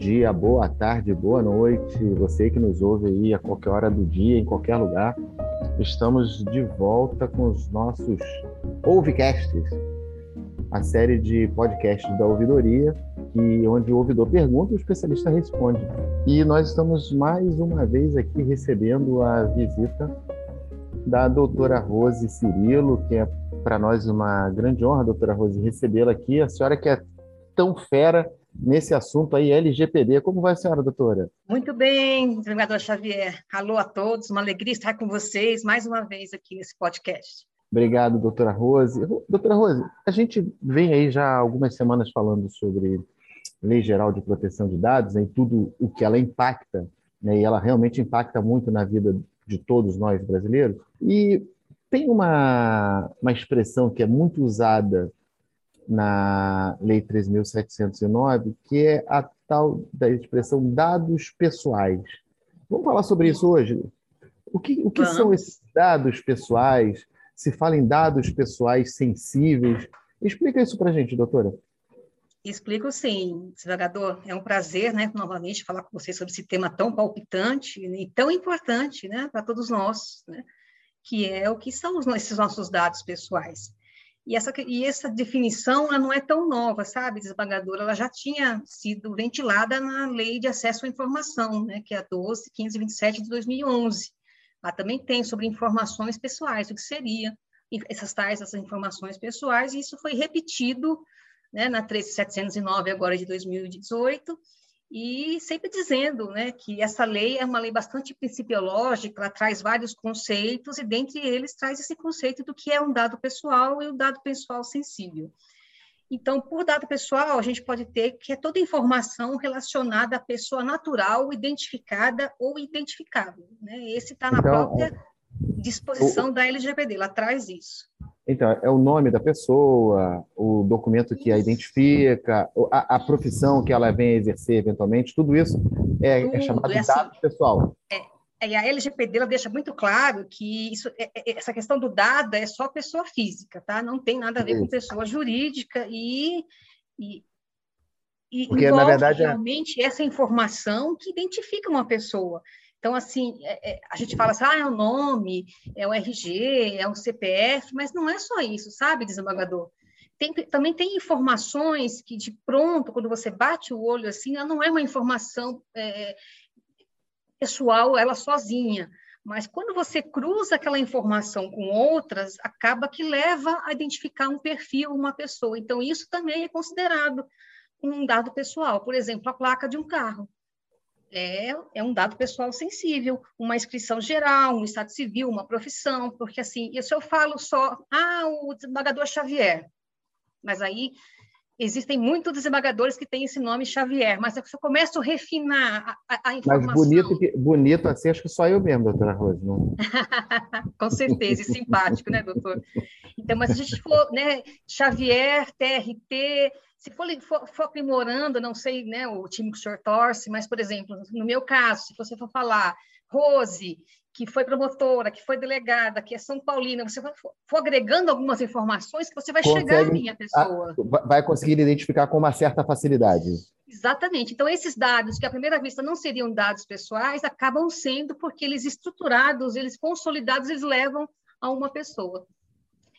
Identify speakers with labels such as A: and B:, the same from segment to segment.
A: Dia, boa tarde, boa noite, você que nos ouve aí a qualquer hora do dia, em qualquer lugar. Estamos de volta com os nossos Ouvicasts, a série de podcasts da ouvidoria, que, onde o ouvidor pergunta e o especialista responde. E nós estamos mais uma vez aqui recebendo a visita da doutora Rose Cirilo, que é para nós uma grande honra, doutora Rose, recebê-la aqui. A senhora que é tão fera nesse assunto aí, LGPD. Como vai a senhora, doutora?
B: Muito bem, desembargador Xavier. Alô a todos, uma alegria estar com vocês mais uma vez aqui nesse podcast.
A: Obrigado, doutora Rose. Doutora Rose, a gente vem aí já algumas semanas falando sobre Lei Geral de Proteção de Dados, em tudo o que ela impacta, né, e ela realmente impacta muito na vida de todos nós brasileiros. E tem uma, uma expressão que é muito usada na Lei 3.709, que é a tal da expressão dados pessoais. Vamos falar sobre isso hoje? O que, o que são esses dados pessoais? Se fala em dados pessoais sensíveis. Explica isso para a gente, doutora.
B: Explico sim, desembargador. É um prazer, né, novamente, falar com vocês sobre esse tema tão palpitante e tão importante, né, para todos nós, né, que é o que são esses nossos dados pessoais. E essa, e essa definição ela não é tão nova, sabe, desembargadora? Ela já tinha sido ventilada na Lei de Acesso à Informação, né, que é a 12.527 de 2011. Lá também tem sobre informações pessoais, o que seria essas tais essas informações pessoais, e isso foi repetido né, na 13.709 agora de 2018, e sempre dizendo né, que essa lei é uma lei bastante principiológica, ela traz vários conceitos, e dentre eles traz esse conceito do que é um dado pessoal e o dado pessoal sensível. Então, por dado pessoal, a gente pode ter que é toda informação relacionada à pessoa natural, identificada ou identificável. Né? Esse está na então, própria disposição o... da LGPD, ela traz isso.
A: Então, é o nome da pessoa, o documento que a identifica, a, a profissão que ela vem exercer eventualmente, tudo isso é, é chamado de é assim, dado pessoal.
B: É, e a LGPD ela deixa muito claro que isso, é, é, essa questão do dado é só pessoa física, tá? Não tem nada a ver isso. com pessoa jurídica e, e, e Porque, na verdade, realmente essa informação que identifica uma pessoa. Então, assim, é, é, a gente fala assim, ah, é o nome, é o RG, é o CPF, mas não é só isso, sabe, desembargador? Tem, também tem informações que, de pronto, quando você bate o olho assim, ela não é uma informação é, pessoal, ela sozinha. Mas quando você cruza aquela informação com outras, acaba que leva a identificar um perfil, uma pessoa. Então, isso também é considerado um dado pessoal. Por exemplo, a placa de um carro é, é um dado pessoal sensível, uma inscrição geral, um estado civil, uma profissão, porque assim, isso eu falo só, ah, o desembargador Xavier, mas aí existem muitos desembargadores que têm esse nome Xavier, mas se eu começo a refinar a, a informação...
A: Mas bonito, bonito assim, acho que só eu mesmo, doutora Rose. Não...
B: Com certeza, e simpático, né, doutor? Então, mas se a gente for, né, Xavier, TRT, se for, for, for, aprimorando, não sei né, o time que o senhor torce, mas, por exemplo, no meu caso, se você for falar Rose, que foi promotora, que foi delegada, que é São Paulina, você for, for agregando algumas informações que você vai Consegue, chegar à minha pessoa.
A: A, vai conseguir identificar com uma certa facilidade.
B: Exatamente. Então, esses dados, que à primeira vista não seriam dados pessoais, acabam sendo porque eles estruturados, eles consolidados, eles levam a uma pessoa.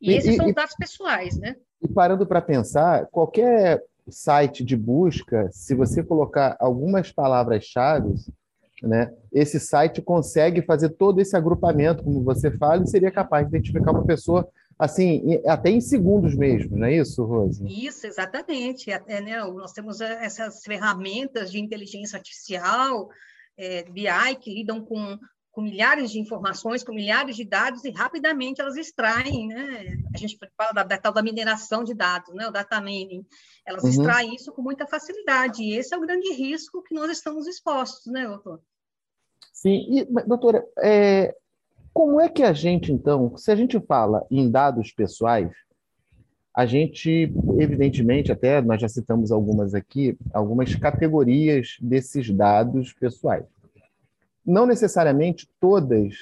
B: E, e esses e, são dados pessoais, né?
A: E parando para pensar, qualquer site de busca, se você colocar algumas palavras-chave, né, esse site consegue fazer todo esse agrupamento, como você fala, e seria capaz de identificar uma pessoa assim, até em segundos mesmo, não é isso, Rose?
B: Isso, exatamente. Até, né, nós temos eh, essas ferramentas de inteligência artificial, é, BI, que lidam com com milhares de informações, com milhares de dados, e rapidamente elas extraem, né? A gente fala da, da tal da mineração de dados, né? O data mining. Elas uhum. extraem isso com muita facilidade, e esse é o grande risco que nós estamos expostos, né, doutor?
A: Sim, e, doutora, é, como é que a gente, então, se a gente fala em dados pessoais, a gente, evidentemente, até nós já citamos algumas aqui, algumas categorias desses dados pessoais não necessariamente todas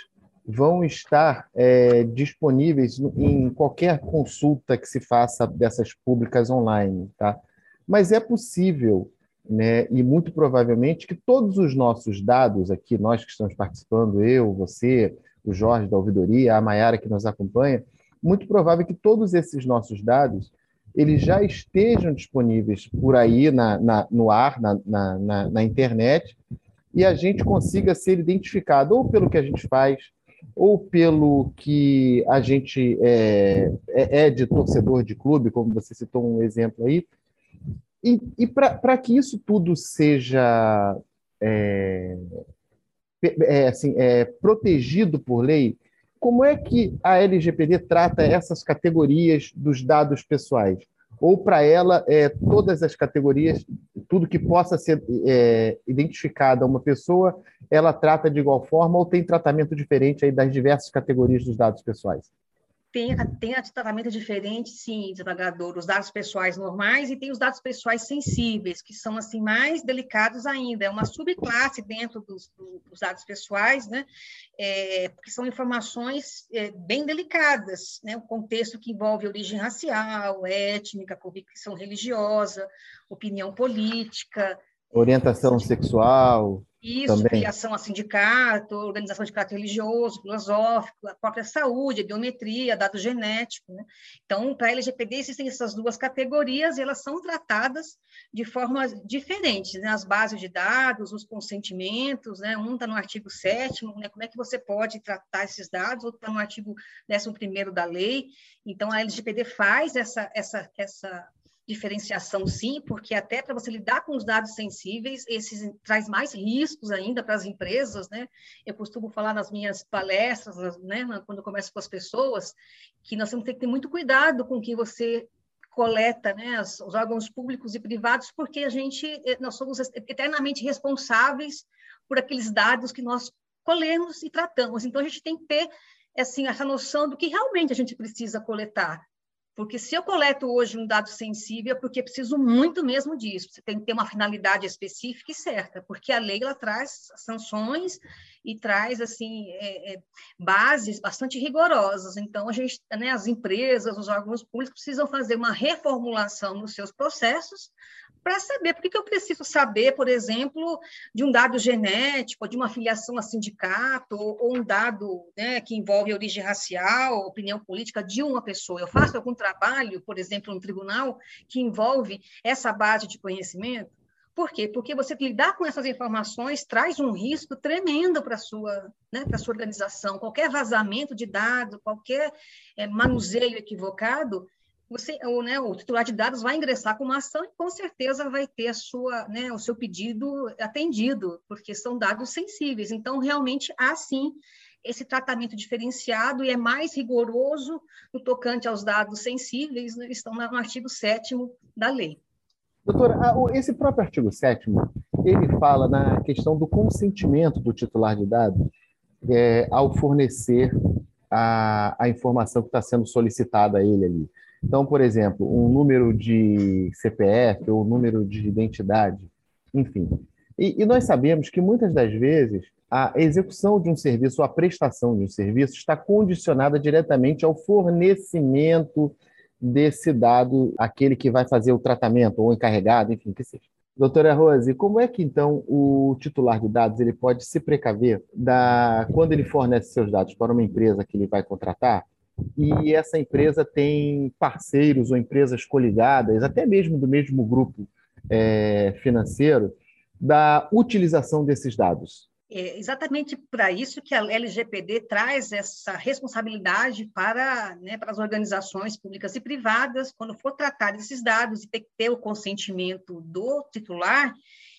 A: vão estar é, disponíveis em qualquer consulta que se faça dessas públicas online, tá? Mas é possível né? e muito provavelmente que todos os nossos dados aqui, nós que estamos participando, eu, você, o Jorge da ouvidoria, a Maiara que nos acompanha, muito provável que todos esses nossos dados eles já estejam disponíveis por aí na, na no ar, na, na, na, internet, e a gente consiga ser identificado ou pelo que a gente faz, ou pelo que a gente é, é, é de torcedor de clube, como você citou um exemplo aí. E, e para que isso tudo seja é, é, assim, é, protegido por lei, como é que a LGPD trata essas categorias dos dados pessoais? Ou para ela, é, todas as categorias, tudo que possa ser é, identificado a uma pessoa, ela trata de igual forma ou tem tratamento diferente aí das diversas categorias dos dados pessoais?
B: Tem, tem tratamento diferente, sim, desembargador, os dados pessoais normais e tem os dados pessoais sensíveis, que são assim mais delicados ainda. É uma subclasse dentro dos, dos dados pessoais, né? É, porque são informações é, bem delicadas, né? O contexto que envolve origem racial, étnica, convicção religiosa, opinião política,
A: orientação sexual.
B: Isso, também. filiação a sindicato, organização de caráter religioso, filosófico, a própria saúde, a biometria, dado genético. Né? Então, para a LGPD existem essas duas categorias e elas são tratadas de formas diferentes. Né? As bases de dados, os consentimentos, né? um está no artigo 7 né? como é que você pode tratar esses dados, outro está no artigo 11 da lei. Então, a LGPD faz essa, essa, essa diferenciação, sim, porque até para você lidar com os dados sensíveis, esses traz mais riscos ainda para as empresas, né? Eu costumo falar nas minhas palestras, né, quando eu começo com as pessoas, que nós temos que ter muito cuidado com o que você coleta, né, os órgãos públicos e privados, porque a gente, eh, nós somos eternamente responsáveis por aqueles dados que nós colhemos e tratamos. Então, a gente tem que ter assim, essa noção do que realmente a gente precisa coletar. Porque se eu coleto hoje um dado sensível, é porque preciso muito mesmo disso. Você tem que ter uma finalidade específica e certa, porque a lei ela traz sanções e traz assim é, é, bases bastante rigorosas. Então a gente, né, as empresas, os órgãos públicos precisam fazer uma reformulação nos seus processos para saber, por que eu preciso saber, por exemplo, de um dado genético, de uma filiação a sindicato, ou, um dado né, que envolve origem racial, opinião política de uma pessoa. Eu faço algum trabalho, por exemplo, no tribunal, que envolve essa base de conhecimento? Por quê? Porque você lidar com essas informações traz um risco tremendo para a sua, né, sua organização. Qualquer vazamento de dados, qualquer é, manuseio equivocado o, né, o titular de dados vai ingressar com uma ação e com certeza vai ter sua, né, o seu pedido atendido, porque são dados sensíveis. Então, realmente, há sim esse tratamento diferenciado e é mais rigoroso no tocante aos dados sensíveis, né, estão no artigo 7 da lei.
A: Doutora, esse próprio artigo 7 ele fala na questão do consentimento do titular de dados é, ao fornecer a, a informação que está sendo solicitada a ele ali. Então, por exemplo, um número de CPF ou um número de identidade, enfim. E, e, nós sabemos que muitas das vezes a execução de um serviço, a prestação de um serviço, está condicionada diretamente ao fornecimento desse dado, aquele que vai fazer o tratamento, ou encarregado, enfim, que seja. Doutora Rose, como é que então o titular de dados ele pode se precaver da quando ele fornece seus dados para uma empresa que ele vai contratar e essa empresa tem parceiros ou empresas coligadas, até mesmo do mesmo grupo é, financeiro, da utilização desses dados.
B: É exatamente para isso que a LGPD traz essa responsabilidade para, né, para as organizações públicas e privadas, quando for tratar desses dados e ter que ter o consentimento do titular,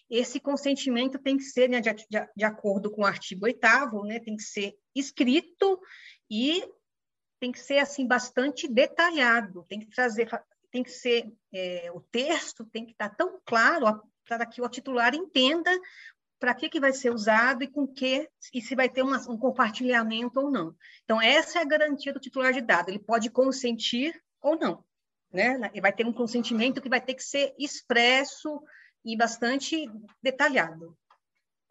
B: esse consentimento tem que ser né, de, de, de, acordo com o artigo 8 né, tem que ser escrito e tem que ser assim bastante detalhado, tem que trazer, tem que ser é, o texto tem que estar tão claro para que o titular entenda para que, que vai ser usado e com que, e se vai ter uma, um compartilhamento ou não. Então, essa é a garantia do titular de dados, ele pode consentir ou não. Né? Ele vai ter um consentimento que vai ter que ser expresso e bastante detalhado.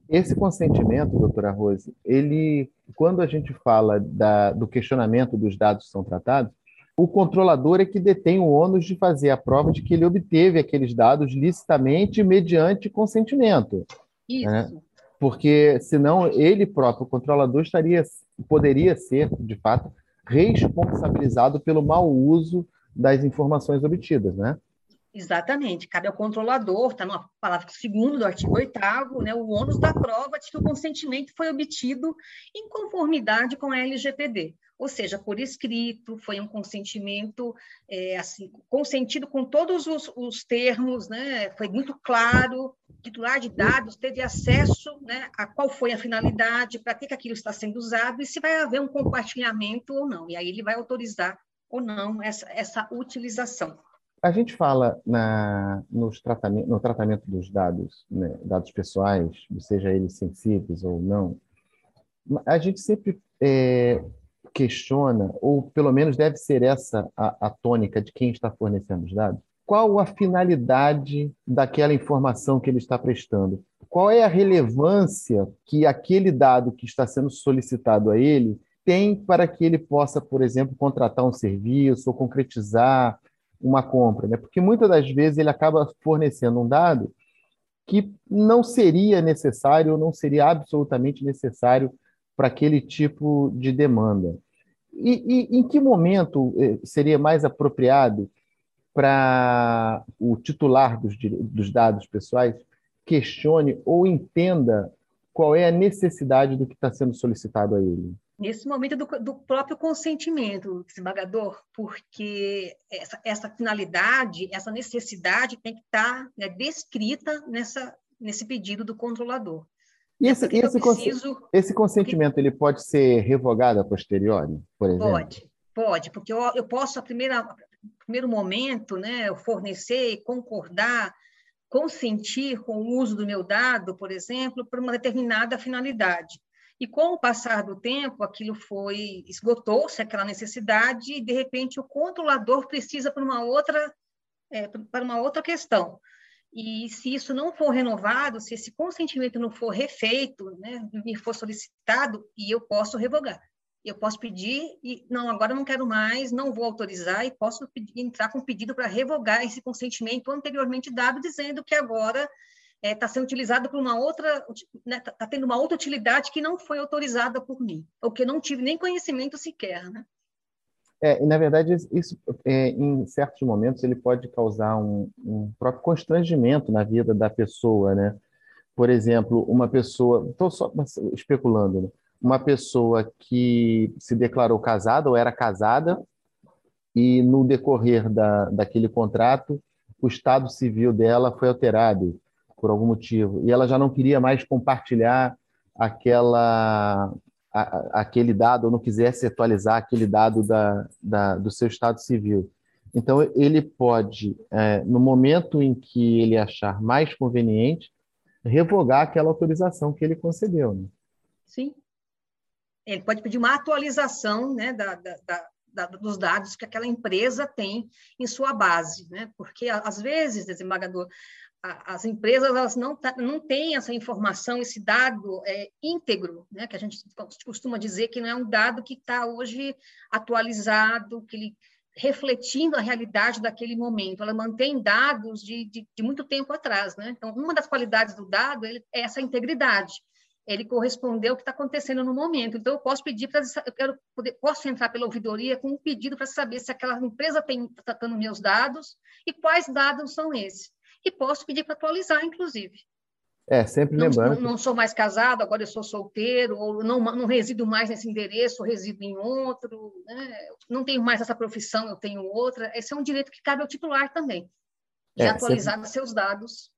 A: Esse consentimento, doutora Rose, ele, quando a gente fala da, do questionamento dos dados que são tratados, o controlador é que detém o ônus de fazer a prova de que ele obteve aqueles dados licitamente mediante consentimento.
B: Isso. Né?
A: Porque senão ele próprio, o controlador, estaria, poderia ser, de fato, responsabilizado pelo mau uso das informações obtidas, né?
B: Exatamente, cabe ao controlador, está no parágrafo segundo do artigo 8 né, o ônus da prova de que o consentimento foi obtido em conformidade com a LGPD, ou seja, por escrito, foi um consentimento é, assim, consentido com todos os, os, termos, né, foi muito claro, titular de dados teve acesso né, a qual foi a finalidade, para que, que aquilo está sendo usado e se vai haver um compartilhamento ou não, e aí ele vai autorizar ou não essa, essa utilização.
A: A gente fala na, nos tratamento, no tratamento dos dados, né, dados pessoais, seja eles sensíveis ou não, a gente sempre é, questiona, ou pelo menos deve ser essa a, a tônica de quem está fornecendo os dados, qual a finalidade daquela informação que ele está prestando? Qual é a relevância que aquele dado que está sendo solicitado a ele tem para que ele possa, por exemplo, contratar um serviço ou concretizar uma compra, né? Porque muitas das vezes ele acaba fornecendo um dado que não seria necessário ou não seria absolutamente necessário para aquele tipo de demanda. E, e, em que momento eh, seria mais apropriado para o titular dos, dos dados pessoais questione ou entenda qual é a necessidade do que está sendo solicitado a ele?
B: Nesse momento do, do, próprio consentimento, desembargador, porque essa, essa, finalidade, essa necessidade tem que estar né, descrita nessa, nesse pedido do controlador.
A: E esse, esse, preciso... esse consentimento ele pode ser revogado a posteriori, por exemplo?
B: Pode, pode, porque eu, eu posso, a primeira, primeiro momento, né, eu fornecer, concordar, consentir com o uso do meu dado, por exemplo, para uma determinada finalidade. E com o passar do tempo, aquilo foi esgotou-se aquela necessidade e de repente o controlador precisa para uma outra é, para uma outra questão. E se isso não for renovado, se esse consentimento não for refeito, né, me for solicitado, e eu posso revogar. Eu posso pedir e não, agora não quero mais, não vou autorizar e posso pedir, entrar com pedido para revogar esse consentimento anteriormente dado, dizendo que agora está é, tá sendo utilizado por uma outra, está né, tá, tá tendo uma outra utilidade que não foi autorizada por mim, ou que eu não tive nem conhecimento sequer, né?
A: É, e na verdade isso, é, em certos momentos, ele pode causar um, um, próprio constrangimento na vida da pessoa, né? Por exemplo, uma pessoa, estou só especulando, né? uma pessoa que se declarou casada ou era casada e no decorrer da, daquele contrato o estado civil dela foi alterado por algum motivo, e ela já não queria mais compartilhar aquela, a, aquele dado, ou não quisesse atualizar aquele dado da, da, do seu estado civil. Então, ele pode, é, no momento em que ele achar mais conveniente, revogar aquela autorização que ele concedeu. Né?
B: Sim. Ele pode pedir uma atualização né, da, da, da, dos dados que aquela empresa tem em sua base, né? porque, às vezes, desembargador, as empresas elas não, tá, não têm essa informação, esse dado é, íntegro, né, que a gente costuma dizer que não é um dado que está hoje atualizado, que ele refletindo a realidade daquele momento. Ela mantém dados de, de, de muito tempo atrás. Né? Então, uma das qualidades do dado é essa integridade. Ele correspondeu ao que está acontecendo no momento. Então, eu posso pedir para eu quero poder, posso entrar pela ouvidoria com um pedido para saber se aquela empresa tem tratando meus dados e quais dados são esses e posso pedir para atualizar, inclusive.
A: É, sempre não, lembrando.
B: Não, não, sou mais casado, agora eu sou solteiro, ou não, não resido mais nesse endereço, resido em outro, né? não tenho mais essa profissão, eu tenho outra. Esse é um direito que cabe ao titular também, de é, atualizar sempre... seus dados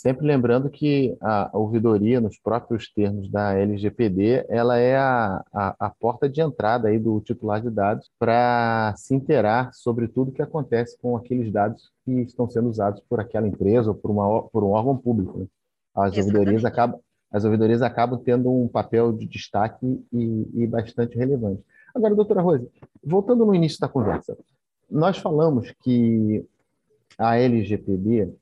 A: Sempre lembrando que a ouvidoria, nos próprios termos da LGPD, ela é a, a, a porta de entrada aí do titular de dados para se inteirar sobre tudo que acontece com aqueles dados que estão sendo usados por aquela empresa ou por, uma, por um órgão público. Né? As ouvidorias, acabam, as ouvidorias acabam tendo um papel de destaque e, e bastante relevante. Agora, doutora Rose, voltando no início da conversa, nós falamos que a LGPD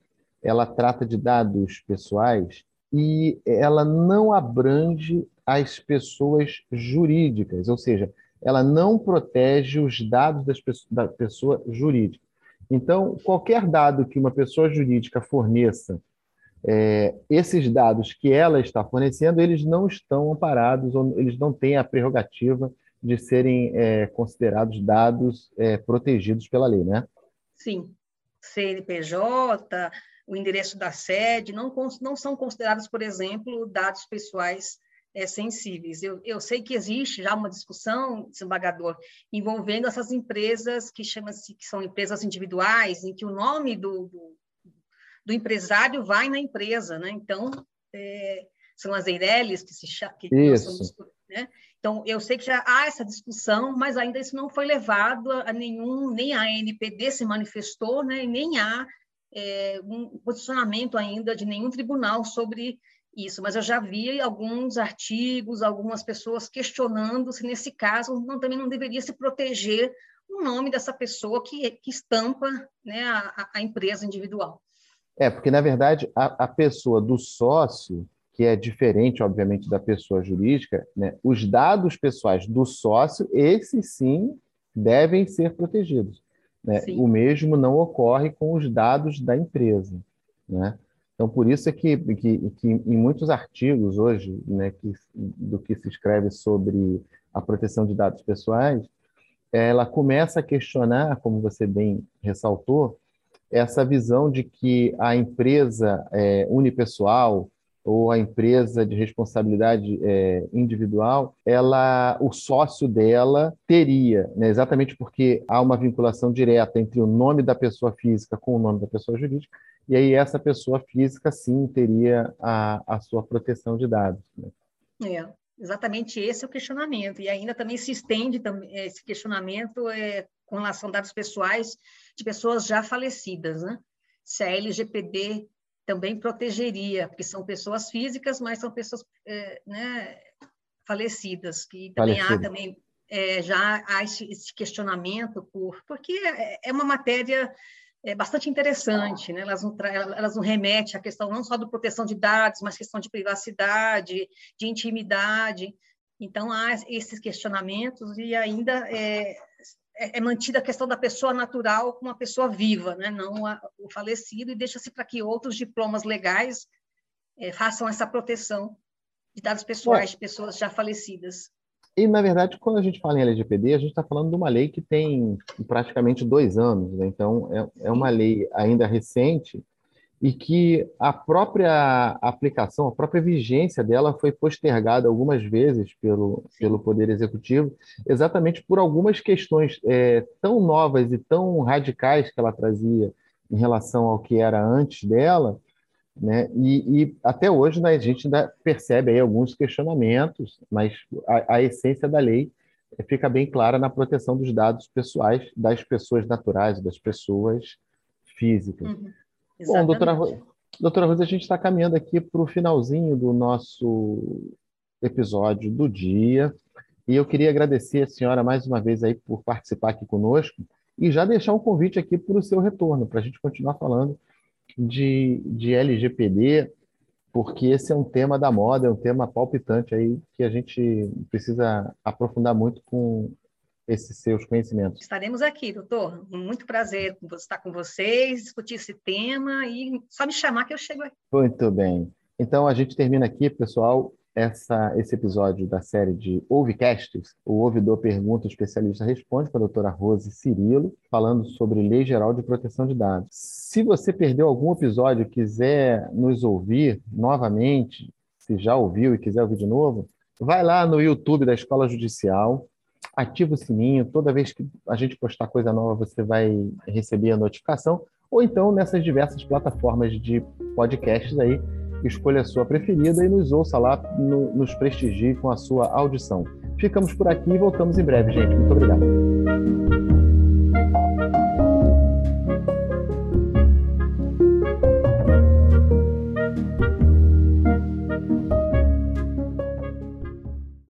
A: ela trata de dados pessoais e ela não abrange as pessoas jurídicas, ou seja, ela não protege os dados das, da pessoa jurídica. Então, qualquer dado que uma pessoa jurídica forneça, é, esses dados que ela está fornecendo, eles não estão amparados, ou eles não têm a prerrogativa de serem é, considerados dados é, protegidos pela lei, né?
B: Sim. CNPJ, o endereço da sede, não, não são considerados, por exemplo, dados pessoais é, sensíveis. Eu, eu sei que existe já uma discussão, desembargador, envolvendo essas empresas que chamam-se que são empresas individuais, em que o nome do, do, do empresário vai na empresa, né? Então, é, são as EIRELIs que se que
A: Isso.
B: né? Então, eu sei que já há essa discussão, mas ainda isso não foi levado a nenhum, nem a NPD se manifestou, né? nem há é, um posicionamento ainda de nenhum tribunal sobre isso, mas eu já vi alguns artigos, algumas pessoas questionando se nesse caso não, também não deveria se proteger o nome dessa pessoa que, que estampa né, a, a empresa individual.
A: É, porque na verdade a, a pessoa do sócio que é diferente, obviamente, da pessoa jurídica, né? os dados pessoais do sócio, esses sim devem ser protegidos. Né? O mesmo não ocorre com os dados da empresa. Né? Então, por isso é que, que, que em muitos artigos hoje, né, que, do que se escreve sobre a proteção de dados pessoais, ela começa a questionar, como você bem ressaltou, essa visão de que a empresa é, unipessoal ou a empresa de responsabilidade é, individual, ela, o sócio dela teria, né, exatamente porque há uma vinculação direta entre o nome da pessoa física com o nome da pessoa jurídica, e aí essa pessoa física sim teria a, a sua proteção de dados. Né?
B: É, exatamente esse é o questionamento, e ainda também se estende esse questionamento é, com relação a dados pessoais de pessoas já falecidas, né? Se a LGPD também protegeria, porque são pessoas físicas, mas são pessoas é, né, falecidas, que também Falecido. há também é, já há esse, esse, questionamento por porque é, é uma matéria é, bastante interessante, né? elas, não elas não remetem à questão não só da proteção de dados, mas questão de privacidade, de intimidade. Então, há esses questionamentos e ainda é, é, é, mantida a questão da pessoa natural com uma pessoa viva, né? não a, o falecido, e deixa-se para que outros diplomas legais é, façam essa proteção de dados pessoais de pessoas já falecidas.
A: E, na verdade, quando a gente fala em LGPD, a gente está falando de uma lei que tem praticamente dois anos, né? então é, é uma lei ainda recente e que a própria aplicação, a própria vigência dela foi postergada algumas vezes pelo, pelo Poder Executivo, exatamente por algumas questões é, tão novas e tão radicais que ela trazia em relação ao que era antes dela, né? E, e até hoje né, a gente ainda percebe aí alguns questionamentos, mas a, a essência da lei fica bem clara na proteção dos dados pessoais das pessoas naturais, das pessoas físicas. Uhum. Bom, doutora, doutora Rosa, a gente está caminhando aqui para o finalzinho do nosso episódio do dia. E eu queria agradecer a senhora mais uma vez aí por participar aqui conosco e já deixar um convite aqui para o seu retorno, para a gente continuar falando de, de LGPD, porque esse é um tema da moda, é um tema palpitante aí que a gente precisa aprofundar muito com esses seus conhecimentos.
B: Estaremos aqui, doutor. Muito prazer estar com vocês, discutir esse tema e só me chamar que eu chego aqui.
A: Muito bem. Então a gente termina aqui, pessoal, essa, esse episódio da série de Ouvicasts, o Ouvidor Pergunta, o Especialista Responde, com a doutora Rose Cirilo, falando sobre Lei Geral de Proteção de Dados. Se você perdeu algum episódio e quiser nos ouvir novamente, se já ouviu e quiser ouvir de novo, vai lá no YouTube da Escola Judicial, ativa o sininho, toda vez que a gente postar coisa nova, você vai receber a notificação, ou então nessas diversas plataformas de podcasts aí, escolha a sua preferida e nos ouça lá, no, nos prestigie com a sua audição. Ficamos por aqui e voltamos em breve, gente. Muito obrigado.